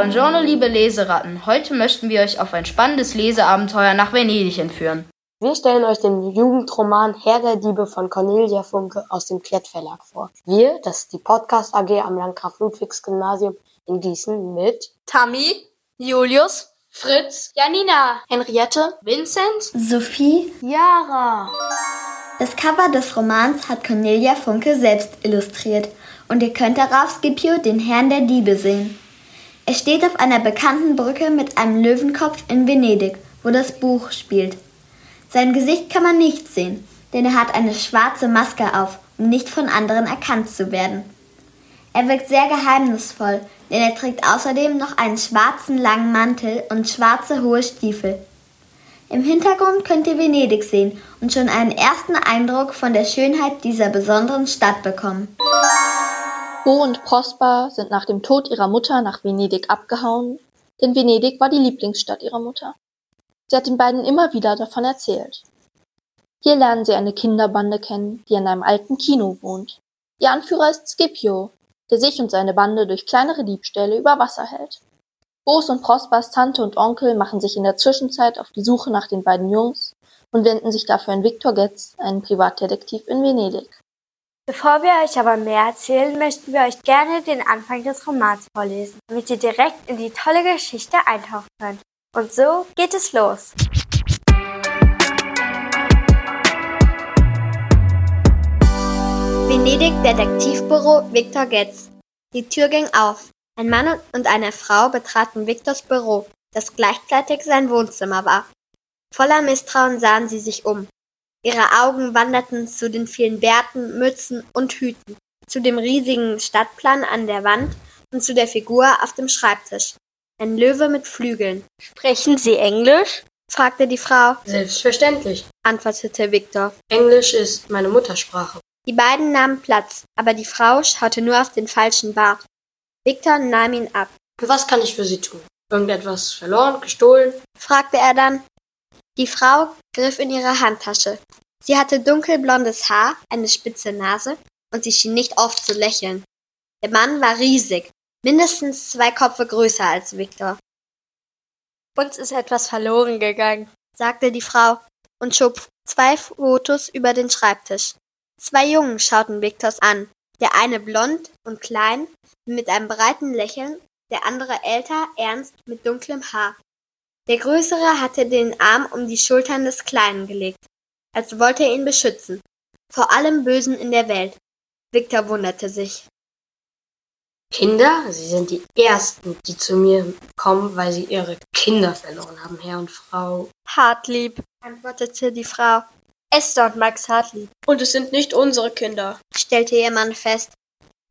Buongiorno, liebe Leseratten. Heute möchten wir euch auf ein spannendes Leseabenteuer nach Venedig entführen. Wir stellen euch den Jugendroman Herr der Diebe von Cornelia Funke aus dem Klett Verlag vor. Wir, das ist die Podcast AG am Landgraf Ludwigs Gymnasium in Gießen mit Tammy, Julius, Fritz, Janina, Henriette, Vincent, Sophie, Yara. Das Cover des Romans hat Cornelia Funke selbst illustriert und ihr könnt darauf Scipio, den Herrn der Diebe, sehen. Er steht auf einer bekannten Brücke mit einem Löwenkopf in Venedig, wo das Buch spielt. Sein Gesicht kann man nicht sehen, denn er hat eine schwarze Maske auf, um nicht von anderen erkannt zu werden. Er wirkt sehr geheimnisvoll, denn er trägt außerdem noch einen schwarzen langen Mantel und schwarze hohe Stiefel. Im Hintergrund könnt ihr Venedig sehen und schon einen ersten Eindruck von der Schönheit dieser besonderen Stadt bekommen. Bo und Prosper sind nach dem Tod ihrer Mutter nach Venedig abgehauen, denn Venedig war die Lieblingsstadt ihrer Mutter. Sie hat den beiden immer wieder davon erzählt. Hier lernen sie eine Kinderbande kennen, die in einem alten Kino wohnt. Ihr Anführer ist Scipio, der sich und seine Bande durch kleinere Diebstähle über Wasser hält. Bo's und Prospers Tante und Onkel machen sich in der Zwischenzeit auf die Suche nach den beiden Jungs und wenden sich dafür an Viktor Getz, einen Privatdetektiv in Venedig. Bevor wir euch aber mehr erzählen, möchten wir euch gerne den Anfang des Romans vorlesen, damit ihr direkt in die tolle Geschichte eintauchen könnt. Und so geht es los. Venedig Detektivbüro Viktor Getz. Die Tür ging auf. Ein Mann und eine Frau betraten Viktors Büro, das gleichzeitig sein Wohnzimmer war. Voller Misstrauen sahen sie sich um. Ihre Augen wanderten zu den vielen Bärten, Mützen und Hüten, zu dem riesigen Stadtplan an der Wand und zu der Figur auf dem Schreibtisch. Ein Löwe mit Flügeln. Sprechen Sie Englisch? fragte die Frau. Selbstverständlich, antwortete Viktor. Englisch ist meine Muttersprache. Die beiden nahmen Platz, aber die Frau schaute nur auf den falschen Bart. Viktor nahm ihn ab. Was kann ich für Sie tun? Irgendetwas verloren, gestohlen? fragte er dann. Die Frau griff in ihre Handtasche. Sie hatte dunkelblondes Haar, eine spitze Nase und sie schien nicht oft zu lächeln. Der Mann war riesig, mindestens zwei Kopfe größer als Viktor. Uns ist etwas verloren gegangen, sagte die Frau und schob zwei Fotos über den Schreibtisch. Zwei Jungen schauten Viktors an, der eine blond und klein mit einem breiten Lächeln, der andere älter, ernst mit dunklem Haar. Der größere hatte den Arm um die Schultern des Kleinen gelegt, als wollte er ihn beschützen, vor allem Bösen in der Welt. Viktor wunderte sich. Kinder? Sie sind die Ersten, die zu mir kommen, weil sie ihre Kinder verloren haben, Herr und Frau. Hartlieb, antwortete die Frau. Esther und Max Hartlieb. Und es sind nicht unsere Kinder, stellte ihr Mann fest.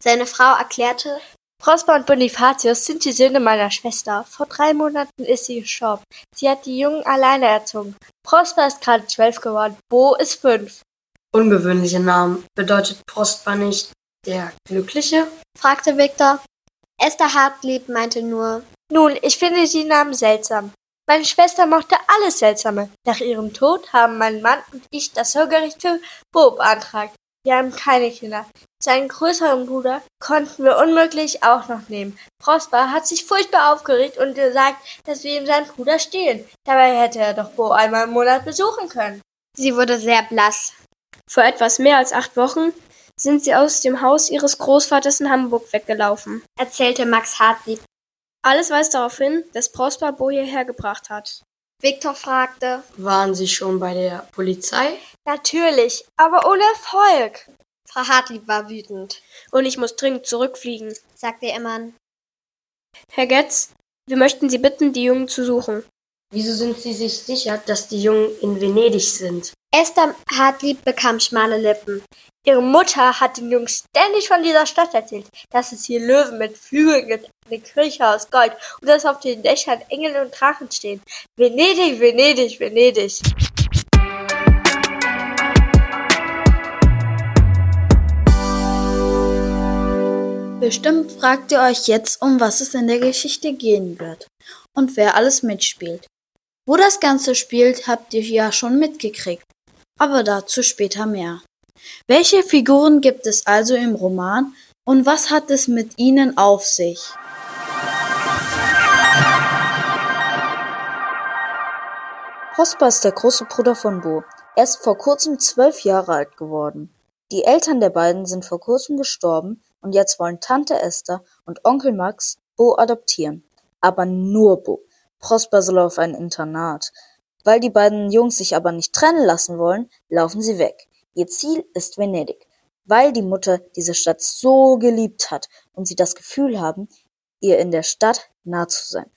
Seine Frau erklärte, Prosper und Bonifatius sind die Söhne meiner Schwester. Vor drei Monaten ist sie gestorben. Sie hat die Jungen alleine erzogen. Prosper ist gerade zwölf geworden. Bo ist fünf. Ungewöhnliche Namen. Bedeutet Prosper nicht der Glückliche? fragte Viktor. Esther Hartlieb meinte nur, nun, ich finde die Namen seltsam. Meine Schwester mochte alles Seltsame. Nach ihrem Tod haben mein Mann und ich das Sorgerecht für Bo beantragt. Wir haben keine Kinder. Seinen größeren Bruder konnten wir unmöglich auch noch nehmen. Prosper hat sich furchtbar aufgeregt und gesagt, dass wir ihm seinen Bruder stehlen. Dabei hätte er doch Bo einmal im Monat besuchen können. Sie wurde sehr blass. Vor etwas mehr als acht Wochen sind sie aus dem Haus ihres Großvaters in Hamburg weggelaufen, erzählte Max Hartlieb. Alles weist darauf hin, dass Prosper Bo hierher gebracht hat. Viktor fragte, waren Sie schon bei der Polizei? Natürlich, aber ohne Erfolg. Frau Hartlieb war wütend. Und ich muss dringend zurückfliegen, sagte ihr Mann. Herr Getz, wir möchten Sie bitten, die Jungen zu suchen. Wieso sind Sie sich sicher, dass die Jungen in Venedig sind? Esther Hartlieb bekam schmale Lippen. Ihre Mutter hat den Jungs ständig von dieser Stadt erzählt, dass es hier Löwen mit Flügeln gibt, eine Kirche aus Gold und dass auf den Dächern Engel und Drachen stehen. Venedig, Venedig, Venedig. Bestimmt fragt ihr euch jetzt, um was es in der Geschichte gehen wird und wer alles mitspielt. Wo das Ganze spielt, habt ihr ja schon mitgekriegt, aber dazu später mehr. Welche Figuren gibt es also im Roman und was hat es mit ihnen auf sich? Prosper ist der große Bruder von Bo. Er ist vor kurzem zwölf Jahre alt geworden. Die Eltern der beiden sind vor kurzem gestorben und jetzt wollen Tante Esther und Onkel Max Bo adoptieren. Aber nur Bo. Prosper soll auf ein Internat. Weil die beiden Jungs sich aber nicht trennen lassen wollen, laufen sie weg. Ihr Ziel ist Venedig, weil die Mutter diese Stadt so geliebt hat und sie das Gefühl haben, ihr in der Stadt nah zu sein.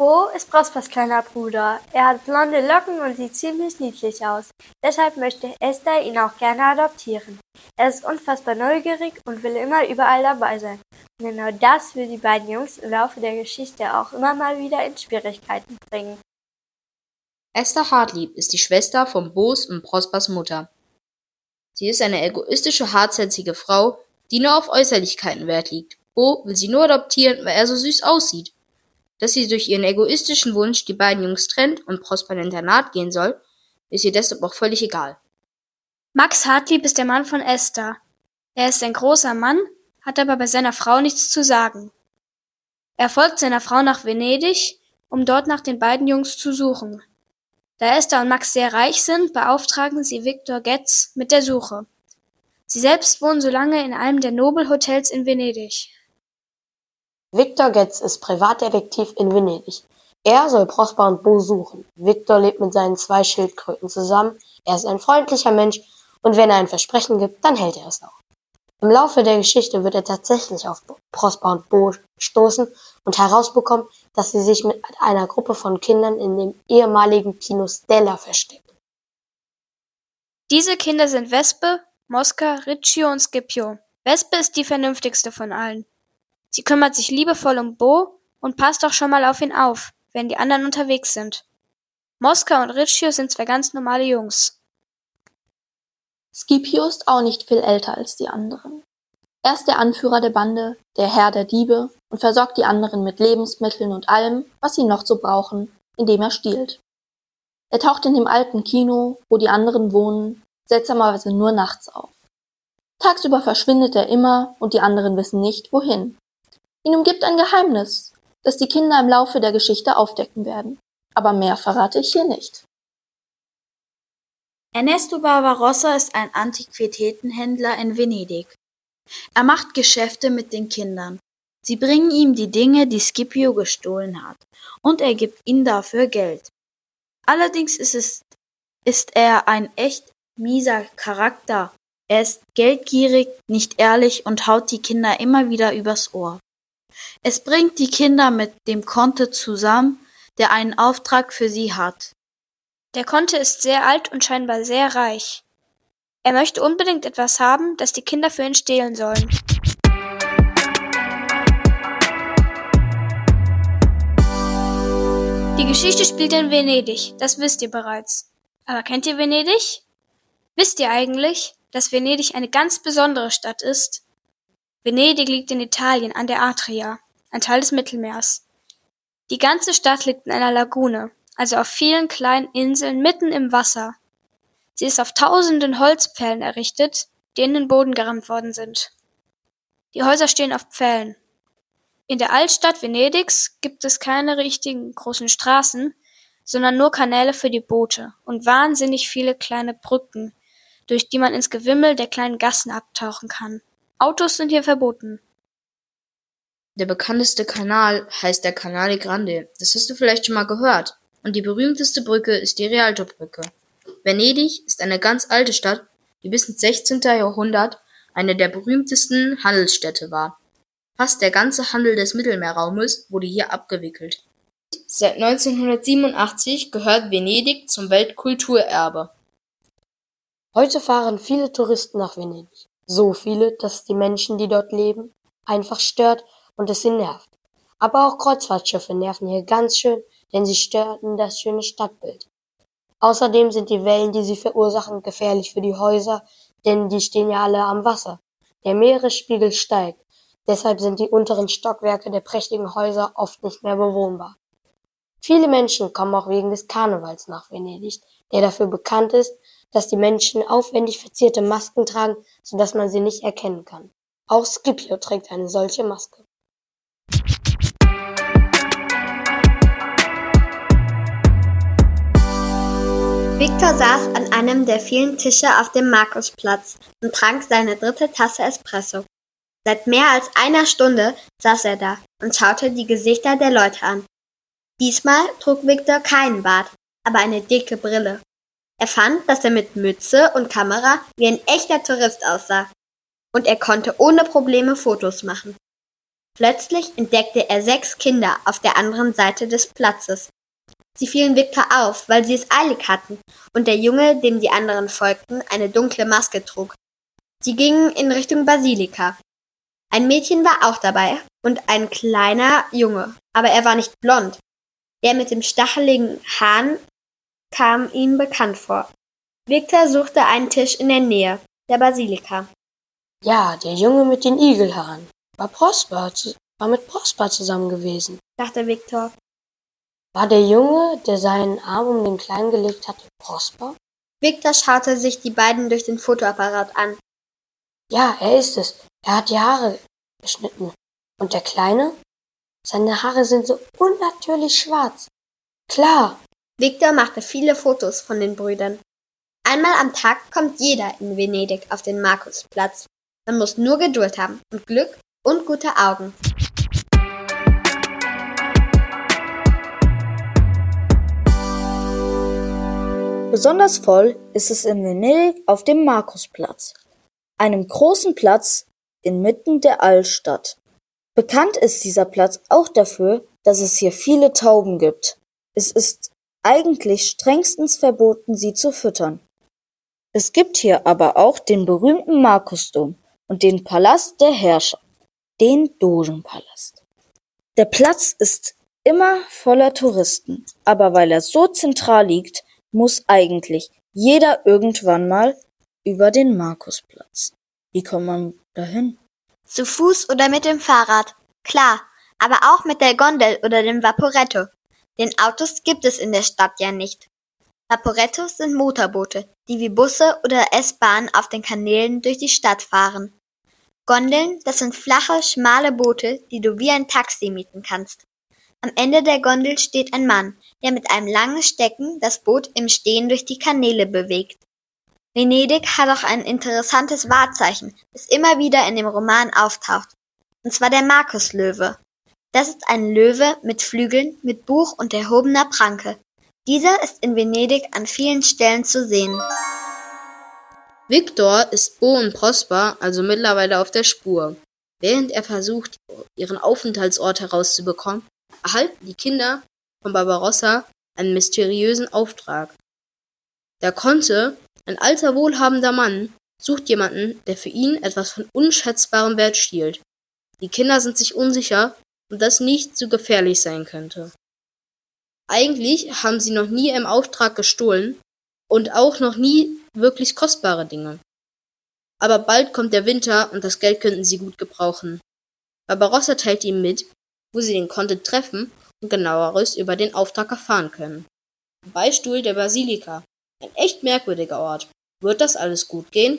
Bo ist Prospers kleiner Bruder. Er hat blonde Locken und sieht ziemlich niedlich aus. Deshalb möchte Esther ihn auch gerne adoptieren. Er ist unfassbar neugierig und will immer überall dabei sein. Und genau das will die beiden Jungs im Laufe der Geschichte auch immer mal wieder in Schwierigkeiten bringen. Esther Hartlieb ist die Schwester von Bo's und Prospers Mutter. Sie ist eine egoistische, hartsätzige Frau, die nur auf Äußerlichkeiten Wert legt. Bo will sie nur adoptieren, weil er so süß aussieht. Dass sie durch ihren egoistischen Wunsch die beiden Jungs trennt und Prosper in Internat gehen soll, ist ihr deshalb auch völlig egal. Max Hartlieb ist der Mann von Esther. Er ist ein großer Mann, hat aber bei seiner Frau nichts zu sagen. Er folgt seiner Frau nach Venedig, um dort nach den beiden Jungs zu suchen. Da Esther und Max sehr reich sind, beauftragen sie Viktor Getz mit der Suche. Sie selbst wohnen so lange in einem der Nobelhotels in Venedig. Viktor Getz ist Privatdetektiv in Venedig. Er soll Prosper und Bo suchen. Viktor lebt mit seinen zwei Schildkröten zusammen. Er ist ein freundlicher Mensch und wenn er ein Versprechen gibt, dann hält er es auch. Im Laufe der Geschichte wird er tatsächlich auf Prosper und Bo stoßen und herausbekommen, dass sie sich mit einer Gruppe von Kindern in dem ehemaligen Kino Stella verstecken. Diese Kinder sind Wespe, Mosca, Riccio und Scipio. Wespe ist die vernünftigste von allen. Sie kümmert sich liebevoll um Bo und passt auch schon mal auf ihn auf, wenn die anderen unterwegs sind. Mosca und Riccio sind zwei ganz normale Jungs. Scipio ist auch nicht viel älter als die anderen. Er ist der Anführer der Bande, der Herr der Diebe und versorgt die anderen mit Lebensmitteln und allem, was sie noch so brauchen, indem er stiehlt. Er taucht in dem alten Kino, wo die anderen wohnen, seltsamerweise nur nachts auf. Tagsüber verschwindet er immer und die anderen wissen nicht, wohin. Ihn umgibt ein Geheimnis, das die Kinder im Laufe der Geschichte aufdecken werden. Aber mehr verrate ich hier nicht. Ernesto Barbarossa ist ein Antiquitätenhändler in Venedig. Er macht Geschäfte mit den Kindern. Sie bringen ihm die Dinge, die Scipio gestohlen hat, und er gibt ihnen dafür Geld. Allerdings ist es, ist er ein echt mieser Charakter. Er ist geldgierig, nicht ehrlich und haut die Kinder immer wieder übers Ohr. Es bringt die Kinder mit dem Conte zusammen, der einen Auftrag für sie hat. Der Conte ist sehr alt und scheinbar sehr reich. Er möchte unbedingt etwas haben, das die Kinder für ihn stehlen sollen. Die Geschichte spielt in Venedig, das wisst ihr bereits. Aber kennt ihr Venedig? Wisst ihr eigentlich, dass Venedig eine ganz besondere Stadt ist? Venedig liegt in Italien an der Adria, ein Teil des Mittelmeers. Die ganze Stadt liegt in einer Lagune, also auf vielen kleinen Inseln mitten im Wasser. Sie ist auf tausenden Holzpfählen errichtet, die in den Boden gerammt worden sind. Die Häuser stehen auf Pfählen. In der Altstadt Venedigs gibt es keine richtigen großen Straßen, sondern nur Kanäle für die Boote und wahnsinnig viele kleine Brücken, durch die man ins Gewimmel der kleinen Gassen abtauchen kann. Autos sind hier verboten. Der bekannteste Kanal heißt der Canale Grande. Das hast du vielleicht schon mal gehört. Und die berühmteste Brücke ist die Rialto-Brücke. Venedig ist eine ganz alte Stadt, die bis ins 16. Jahrhundert eine der berühmtesten Handelsstädte war. Fast der ganze Handel des Mittelmeerraumes wurde hier abgewickelt. Seit 1987 gehört Venedig zum Weltkulturerbe. Heute fahren viele Touristen nach Venedig. So viele, dass die Menschen, die dort leben, einfach stört und es sie nervt. Aber auch Kreuzfahrtschiffe nerven hier ganz schön, denn sie stören das schöne Stadtbild. Außerdem sind die Wellen, die sie verursachen, gefährlich für die Häuser, denn die stehen ja alle am Wasser. Der Meeresspiegel steigt, deshalb sind die unteren Stockwerke der prächtigen Häuser oft nicht mehr bewohnbar. Viele Menschen kommen auch wegen des Karnevals nach Venedig, der dafür bekannt ist, dass die Menschen aufwendig verzierte Masken tragen, sodass man sie nicht erkennen kann. Auch Scipio trägt eine solche Maske. Victor saß an einem der vielen Tische auf dem Markusplatz und trank seine dritte Tasse Espresso. Seit mehr als einer Stunde saß er da und schaute die Gesichter der Leute an. Diesmal trug Victor keinen Bart, aber eine dicke Brille. Er fand, dass er mit Mütze und Kamera wie ein echter Tourist aussah. Und er konnte ohne Probleme Fotos machen. Plötzlich entdeckte er sechs Kinder auf der anderen Seite des Platzes. Sie fielen Victor auf, weil sie es eilig hatten und der Junge, dem die anderen folgten, eine dunkle Maske trug. Sie gingen in Richtung Basilika. Ein Mädchen war auch dabei und ein kleiner Junge, aber er war nicht blond. Der mit dem stacheligen Hahn kam ihm bekannt vor. Victor suchte einen Tisch in der Nähe der Basilika. Ja, der Junge mit den Igelhaaren. War Prosper, war mit Prosper zusammen gewesen, dachte Victor. War der Junge, der seinen Arm um den Kleinen gelegt hatte, Prosper? Victor schaute sich die beiden durch den Fotoapparat an. Ja, er ist es. Er hat die Haare geschnitten. Und der Kleine? Seine Haare sind so unnatürlich schwarz. Klar. Victor machte viele Fotos von den Brüdern. Einmal am Tag kommt jeder in Venedig auf den Markusplatz. Man muss nur Geduld haben und Glück und gute Augen. Besonders voll ist es in Venedig auf dem Markusplatz, einem großen Platz inmitten der Altstadt. Bekannt ist dieser Platz auch dafür, dass es hier viele Tauben gibt. Es ist eigentlich strengstens verboten, sie zu füttern. Es gibt hier aber auch den berühmten Markusdom und den Palast der Herrscher, den Dogenpalast. Der Platz ist immer voller Touristen, aber weil er so zentral liegt, muss eigentlich jeder irgendwann mal über den Markusplatz. Wie kommt man dahin? Zu Fuß oder mit dem Fahrrad. Klar, aber auch mit der Gondel oder dem Vaporetto. Denn Autos gibt es in der Stadt ja nicht. Vaporettos sind Motorboote, die wie Busse oder S-Bahnen auf den Kanälen durch die Stadt fahren. Gondeln, das sind flache, schmale Boote, die du wie ein Taxi mieten kannst. Am Ende der Gondel steht ein Mann, der mit einem langen Stecken das Boot im Stehen durch die Kanäle bewegt. Venedig hat auch ein interessantes Wahrzeichen, das immer wieder in dem Roman auftaucht, und zwar der Markuslöwe. Das ist ein Löwe mit Flügeln, mit Buch und erhobener Pranke. Dieser ist in Venedig an vielen Stellen zu sehen. Victor ist Bo und Prosper also mittlerweile auf der Spur. Während er versucht, ihren Aufenthaltsort herauszubekommen, erhalten die Kinder von Barbarossa einen mysteriösen Auftrag. Der Conte, ein alter wohlhabender Mann, sucht jemanden, der für ihn etwas von unschätzbarem Wert stiehlt. Die Kinder sind sich unsicher, ob das nicht zu gefährlich sein könnte. Eigentlich haben sie noch nie im Auftrag gestohlen und auch noch nie wirklich kostbare Dinge. Aber bald kommt der Winter und das Geld könnten sie gut gebrauchen. Barbarossa teilt ihm mit, wo sie den Conte treffen und genaueres über den Auftrag erfahren können. Beistuhl der Basilika. Ein echt merkwürdiger Ort. Wird das alles gut gehen?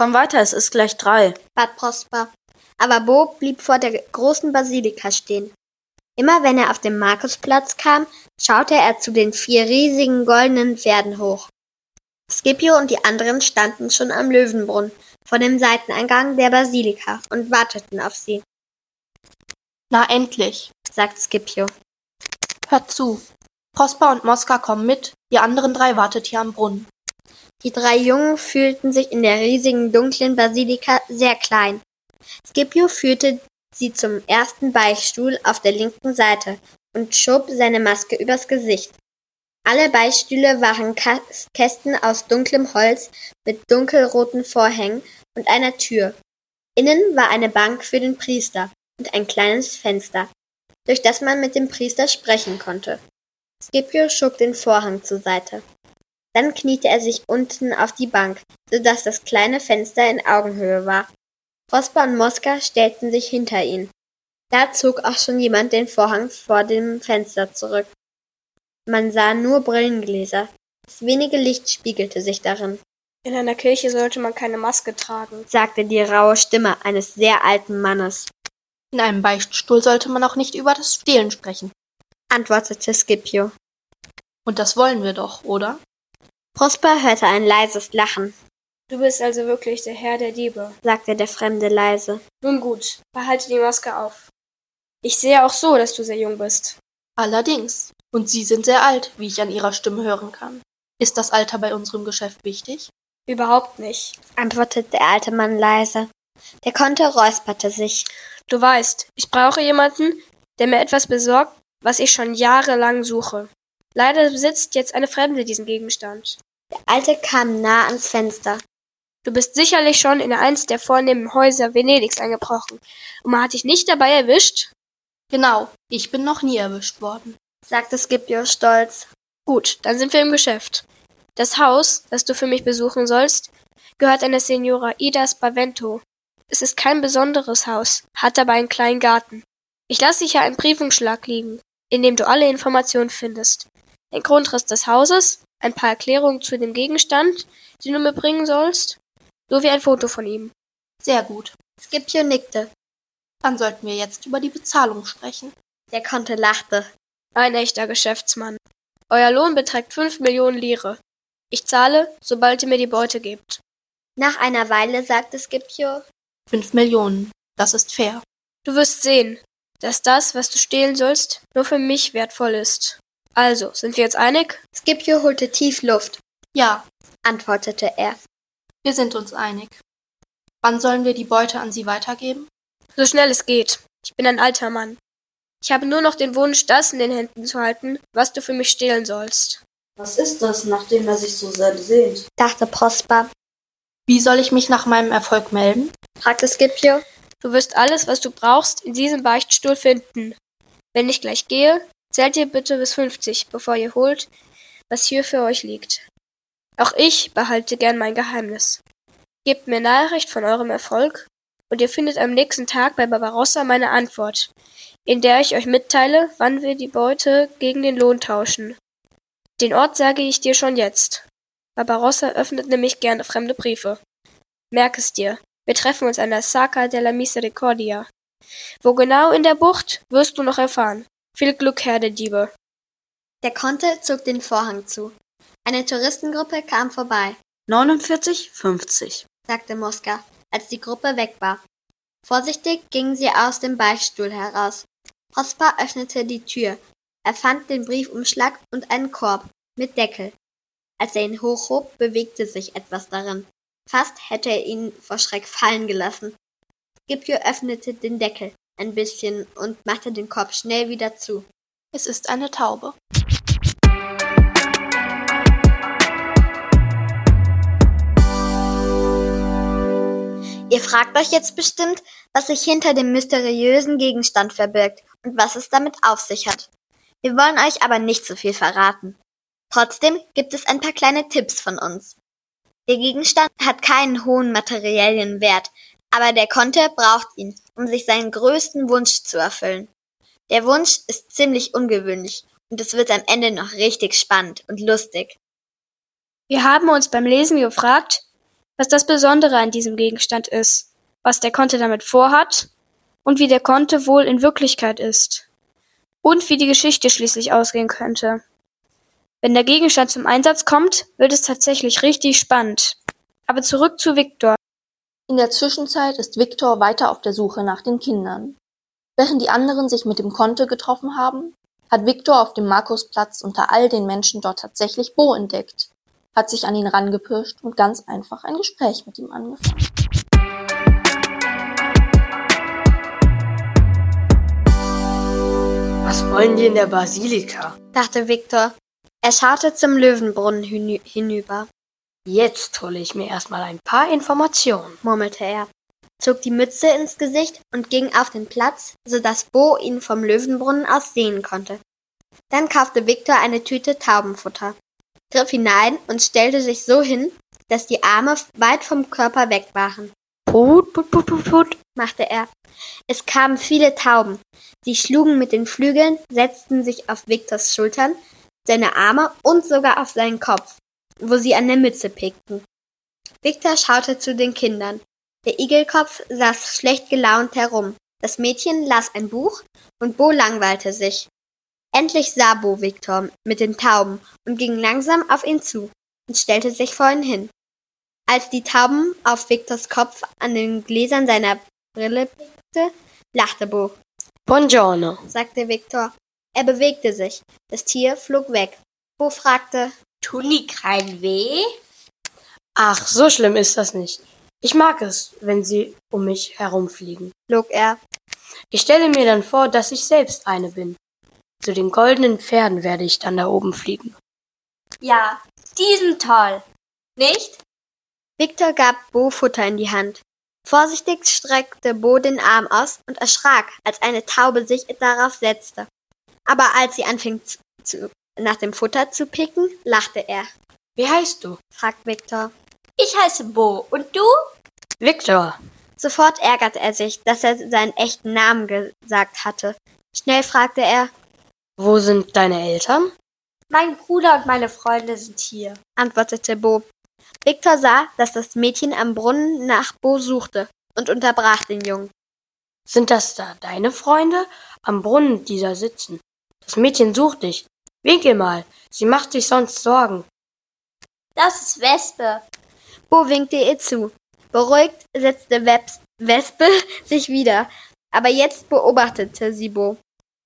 Komm weiter, es ist gleich drei. bat Prosper. Aber Bo blieb vor der großen Basilika stehen. Immer wenn er auf den Markusplatz kam, schaute er zu den vier riesigen goldenen Pferden hoch. Scipio und die anderen standen schon am Löwenbrunnen vor dem Seiteneingang der Basilika und warteten auf sie. Na endlich, sagt Scipio. hört zu. Prosper und Mosca kommen mit, ihr anderen drei wartet hier am Brunnen. Die drei Jungen fühlten sich in der riesigen dunklen Basilika sehr klein. Scipio führte sie zum ersten Beichtstuhl auf der linken Seite und schob seine Maske übers Gesicht. Alle Beistühle waren Kästen aus dunklem Holz mit dunkelroten Vorhängen und einer Tür. Innen war eine Bank für den Priester und ein kleines Fenster, durch das man mit dem Priester sprechen konnte. Scipio schob den Vorhang zur Seite. Dann kniete er sich unten auf die Bank, so dass das kleine Fenster in Augenhöhe war. Prosper und Moska stellten sich hinter ihn. Da zog auch schon jemand den Vorhang vor dem Fenster zurück. Man sah nur Brillengläser, das wenige Licht spiegelte sich darin. In einer Kirche sollte man keine Maske tragen. sagte die raue Stimme eines sehr alten Mannes, In einem Beichtstuhl sollte man auch nicht über das Stehlen sprechen. antwortete Scipio. Und das wollen wir doch, oder? Prosper hörte ein leises Lachen, Du bist also wirklich der Herr der Diebe. sagte der Fremde leise. Nun gut, behalte die Maske auf. Ich sehe auch so, dass du sehr jung bist. Allerdings. Und Sie sind sehr alt, wie ich an Ihrer Stimme hören kann. Ist das Alter bei unserem Geschäft wichtig? Überhaupt nicht. antwortete der alte Mann leise. Der Konter räusperte sich. Du weißt, ich brauche jemanden, der mir etwas besorgt, was ich schon jahrelang suche. Leider besitzt jetzt eine Fremde diesen Gegenstand. Der Alte kam nah ans Fenster. Du bist sicherlich schon in eins der vornehmen Häuser Venedigs eingebrochen. Und man hat dich nicht dabei erwischt? Genau, ich bin noch nie erwischt worden. sagte Scipio stolz. Gut, dann sind wir im Geschäft. Das Haus, das du für mich besuchen sollst, gehört einer Signora Ida Spavento. Es ist kein besonderes Haus, hat aber einen kleinen Garten. Ich lasse hier einen Briefumschlag liegen, in dem du alle Informationen findest. Den Grundriss des Hauses, ein paar Erklärungen zu dem Gegenstand, den du mir bringen sollst, sowie ein Foto von ihm. Sehr gut. Scipio nickte. Dann sollten wir jetzt über die Bezahlung sprechen. Der Konter lachte. Ein echter Geschäftsmann. Euer Lohn beträgt fünf Millionen Lire. Ich zahle, sobald ihr mir die Beute gebt. Nach einer Weile sagte Scipio, Fünf Millionen. Das ist fair. Du wirst sehen, dass das, was du stehlen sollst, nur für mich wertvoll ist. Also, sind wir jetzt einig? Scipio holte tief Luft, Ja, antwortete er. wir sind uns einig. Wann sollen wir die Beute an Sie weitergeben? So schnell es geht. Ich bin ein alter Mann. Ich habe nur noch den Wunsch, das in den Händen zu halten, was du für mich stehlen sollst. Was ist das, nachdem er sich so sehr sehnt? dachte Prosper. Wie soll ich mich nach meinem Erfolg melden? fragte Scipio. Du wirst alles, was du brauchst, in diesem Beichtstuhl finden. Wenn ich gleich gehe, zählt ihr bitte bis 50, bevor ihr holt, was hier für euch liegt. Auch ich behalte gern mein Geheimnis. Gebt mir Nachricht von eurem Erfolg und ihr findet am nächsten Tag bei Barbarossa meine Antwort, in der ich euch mitteile, wann wir die Beute gegen den Lohn tauschen. Den Ort sage ich dir schon jetzt. Barbarossa öffnet nämlich gerne fremde Briefe. Merk es dir. Wir treffen uns an der Saca della Misericordia. Wo genau in der Bucht, wirst du noch erfahren. Viel Glück, Herr der Diebe. Der Konter zog den Vorhang zu. Eine Touristengruppe kam vorbei, 49, 50. sagte Moska, als die Gruppe weg war. Vorsichtig gingen sie aus dem Beichtstuhl heraus. Prosper öffnete die Tür. Er fand den Briefumschlag und einen Korb mit Deckel. Als er ihn hochhob, bewegte sich etwas darin. Fast hätte er ihn vor Schreck fallen gelassen. Scipio öffnete den Deckel ein bisschen und machte den Korb schnell wieder zu. Es ist eine Taube. Ihr fragt euch jetzt bestimmt, was sich hinter dem mysteriösen Gegenstand verbirgt und was es damit auf sich hat. Wir wollen euch aber nicht so viel verraten. Trotzdem gibt es ein paar kleine Tipps von uns. Der Gegenstand hat keinen hohen materiellen Wert, aber der Konter braucht ihn, um sich seinen größten Wunsch zu erfüllen. Der Wunsch ist ziemlich ungewöhnlich und es wird am Ende noch richtig spannend und lustig. Wir haben uns beim Lesen gefragt, was das Besondere an diesem Gegenstand ist, was der Konte damit vorhat und wie der Konte wohl in Wirklichkeit ist. Und wie die Geschichte schließlich ausgehen könnte. Wenn der Gegenstand zum Einsatz kommt, wird es tatsächlich richtig spannend. Aber zurück zu Viktor. In der Zwischenzeit ist Viktor weiter auf der Suche nach den Kindern. Während die anderen sich mit dem Konte getroffen haben, hat Viktor auf dem Markusplatz unter all den Menschen dort tatsächlich Bo entdeckt, hat sich an ihn rangepirscht und ganz einfach ein Gespräch mit ihm angefangen. Was wollen die in der Basilika? dachte Viktor. Er schaute zum Löwenbrunnen hinü hinüber, Jetzt hole ich mir erstmal ein paar Informationen. murmelte er, zog die Mütze ins Gesicht und ging auf den Platz, so dass Bo ihn vom Löwenbrunnen aus sehen konnte. Dann kaufte Viktor eine Tüte Taubenfutter, griff hinein und stellte sich so hin, dass die Arme weit vom Körper weg waren. Put, put, put, put, put. machte er. Es kamen viele Tauben. Sie schlugen mit den Flügeln, setzten sich auf Viktors Schultern, seine Arme und sogar auf seinen Kopf, wo sie an der Mütze pickten. Victor schaute zu den Kindern. Der Igelkopf saß schlecht gelaunt herum. Das Mädchen las ein Buch und Bo langweilte sich. Endlich sah Bo Victor mit den Tauben und ging langsam auf ihn zu und stellte sich vor ihn hin. Als die Tauben auf Victors Kopf an den Gläsern seiner Brille blickte, lachte Bo. Buongiorno. sagte Victor. Er bewegte sich. Das Tier flog weg. Bo fragte, Tun die keinen weh? Ach, so schlimm ist das nicht. Ich mag es, wenn sie um mich herumfliegen. flog er. Ich stelle mir dann vor, dass ich selbst eine bin. Zu den goldenen Pferden werde ich dann da oben fliegen. Ja, die sind toll. Nicht? Victor gab Bo Futter in die Hand. Vorsichtig streckte Bo den Arm aus und erschrak, als eine Taube sich darauf setzte. Aber als sie anfing zu, zu, nach dem Futter zu picken, lachte er. Wie heißt du? fragt Victor. Ich heiße Bo. Und du? Victor. Sofort ärgerte er sich, dass er seinen echten Namen gesagt hatte. Schnell fragte er, Wo sind deine Eltern? Mein Bruder und meine Freunde sind hier. antwortete Bo. Victor sah, dass das Mädchen am Brunnen nach Bo suchte und unterbrach den Jungen. Sind das da deine Freunde? Am Brunnen, die da sitzen. Das Mädchen sucht dich. Winke mal. Sie macht sich sonst Sorgen. Das ist Wespe. Bo winkte ihr zu. Beruhigt setzte Webs Wespe sich wieder, aber jetzt beobachtete sie Bo.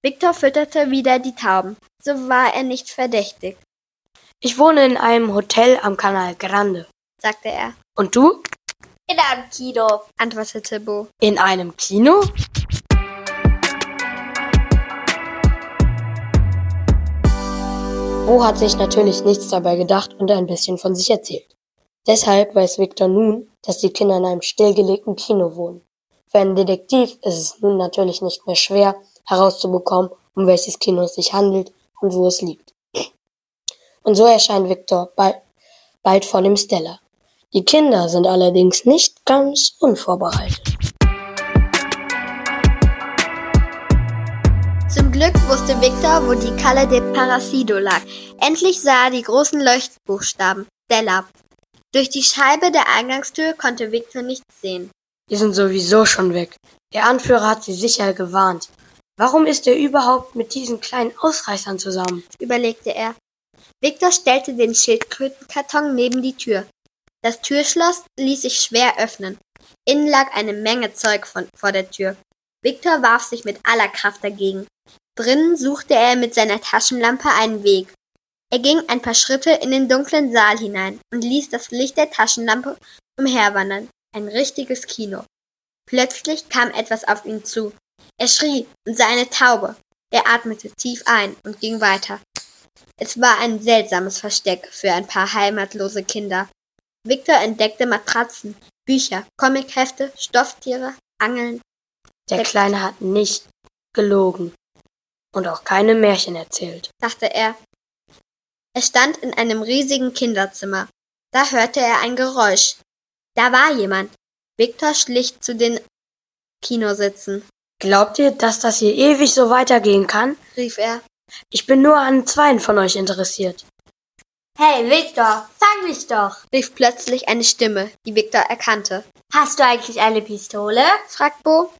Victor fütterte wieder die Tauben. So war er nicht verdächtig, Ich wohne in einem Hotel am Canal Grande. sagte er, Und du? In einem Kino. antwortete Bo. In einem Kino? Bo hat sich natürlich nichts dabei gedacht und ein bisschen von sich erzählt. Deshalb weiß Victor nun, dass die Kinder in einem stillgelegten Kino wohnen. Für einen Detektiv ist es nun natürlich nicht mehr schwer, herauszubekommen, um welches Kino es sich handelt und wo es liegt. Und so erscheint Victor bald, bald vor dem Stella. Die Kinder sind allerdings nicht ganz unvorbereitet. Zum Glück wusste Victor, wo die Calle de Parasido lag. Endlich sah er die großen Leuchtbuchstaben. Stella. Durch die Scheibe der Eingangstür konnte Victor nichts sehen. Die sind sowieso schon weg. Der Anführer hat sie sicher gewarnt. Warum ist er überhaupt mit diesen kleinen Ausreißern zusammen? überlegte er. Victor stellte den Schildkrötenkarton neben die Tür. Das Türschloss ließ sich schwer öffnen. Innen lag eine Menge Zeug von, vor der Tür. Victor warf sich mit aller Kraft dagegen. Drinnen suchte er mit seiner Taschenlampe einen Weg. Er ging ein paar Schritte in den dunklen Saal hinein und ließ das Licht der Taschenlampe umherwandern. Ein richtiges Kino. Plötzlich kam etwas auf ihn zu. Er schrie und sah eine Taube. Er atmete tief ein und ging weiter. Es war ein seltsames Versteck für ein paar heimatlose Kinder. Victor entdeckte Matratzen, Bücher, Comichefte, Stofftiere, Angeln. Der Kleine hat nicht gelogen und auch keine Märchen erzählt. dachte er. Er stand in einem riesigen Kinderzimmer. Da hörte er ein Geräusch. Da war jemand. Victor schlich zu den Kinositzen, Glaubt ihr, dass das hier ewig so weitergehen kann? rief er. Ich bin nur an zweien von euch interessiert. Hey, Victor, fang mich doch. rief plötzlich eine Stimme, die Victor erkannte. Hast du eigentlich eine Pistole? fragt Bo.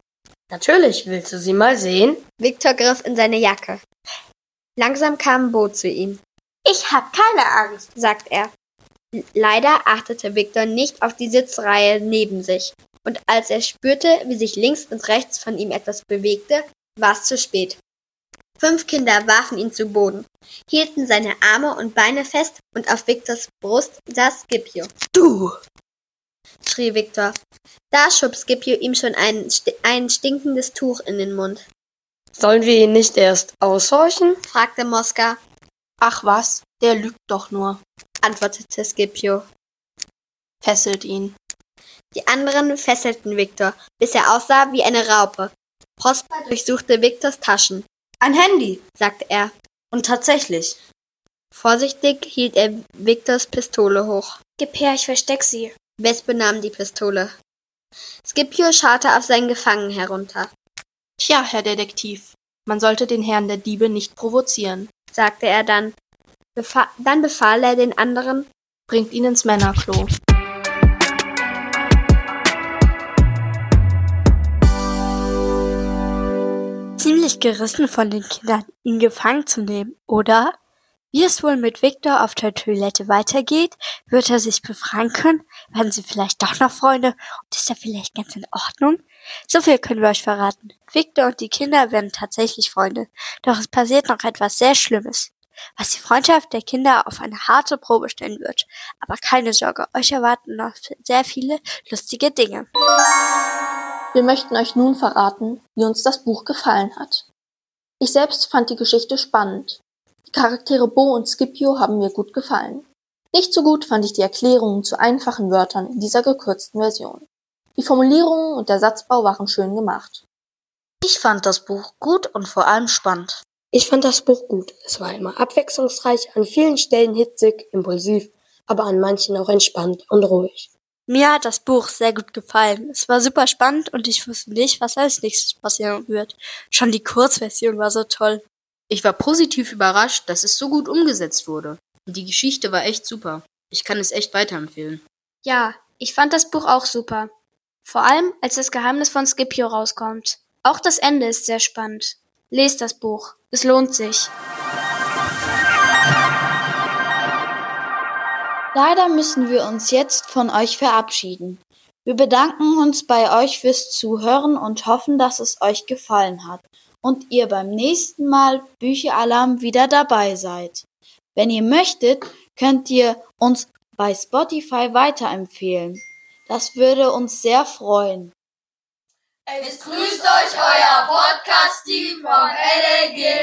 Natürlich, willst du sie mal sehen? Victor griff in seine Jacke. Langsam kam Bo zu ihm, Ich hab keine Angst. sagt er. Leider achtete Victor nicht auf die Sitzreihe neben sich, und als er spürte, wie sich links und rechts von ihm etwas bewegte, war es zu spät. Fünf Kinder warfen ihn zu Boden, hielten seine Arme und Beine fest und auf Victors Brust saß Scipio. Du! Schrie Victor. Da schob Scipio ihm schon ein, ein stinkendes Tuch in den Mund, Sollen wir ihn nicht erst aushorchen? fragte Mosca, Ach was, der lügt doch nur. antwortete Scipio. Fesselt ihn. Die anderen fesselten Victor, bis er aussah wie eine Raupe. Prosper durchsuchte Victors Taschen, Ein Handy. sagte er. Und tatsächlich. Vorsichtig hielt er Victors Pistole hoch. Gib her, ich versteck sie. Wespe nahm die Pistole. Scipio scharrte auf seinen Gefangenen herunter. Tja, Herr Detektiv, man sollte den Herrn der Diebe nicht provozieren, sagte er dann. Befa dann befahl er den anderen, bringt ihn ins Männerklo. Ziemlich gerissen von den Kindern, ihn gefangen zu nehmen, oder? Wie es wohl mit Victor auf der Toilette weitergeht, wird er sich befreien können? Werden sie vielleicht doch noch Freunde? Und ist er vielleicht ganz in Ordnung? So viel können wir euch verraten. Victor und die Kinder werden tatsächlich Freunde. Doch es passiert noch etwas sehr Schlimmes, was die Freundschaft der Kinder auf eine harte Probe stellen wird. Aber keine Sorge, euch erwarten noch sehr viele lustige Dinge. Wir möchten euch nun verraten, wie uns das Buch gefallen hat. Ich selbst fand die Geschichte spannend. Die Charaktere Bo und Scipio haben mir gut gefallen. Nicht so gut fand ich die Erklärungen zu einfachen Wörtern in dieser gekürzten Version. Die Formulierungen und der Satzbau waren schön gemacht. Ich fand das Buch gut und vor allem spannend. Ich fand das Buch gut. Es war immer abwechslungsreich, an vielen Stellen hitzig, impulsiv, aber an manchen auch entspannt und ruhig. Mir hat das Buch sehr gut gefallen. Es war super spannend und ich wusste nicht, was als nächstes passieren wird. Schon die Kurzversion war so toll. Ich war positiv überrascht, dass es so gut umgesetzt wurde. Und die Geschichte war echt super. Ich kann es echt weiterempfehlen. Ja, ich fand das Buch auch super. Vor allem, als das Geheimnis von Scipio rauskommt. Auch das Ende ist sehr spannend. Lest das Buch. Es lohnt sich. Leider müssen wir uns jetzt von euch verabschieden. Wir bedanken uns bei euch fürs Zuhören und hoffen, dass es euch gefallen hat und ihr beim nächsten Mal Bücheralarm wieder dabei seid. Wenn ihr möchtet, könnt ihr uns bei Spotify weiterempfehlen. Das würde uns sehr freuen. Es grüßt euch euer Podcast-Team vom LLG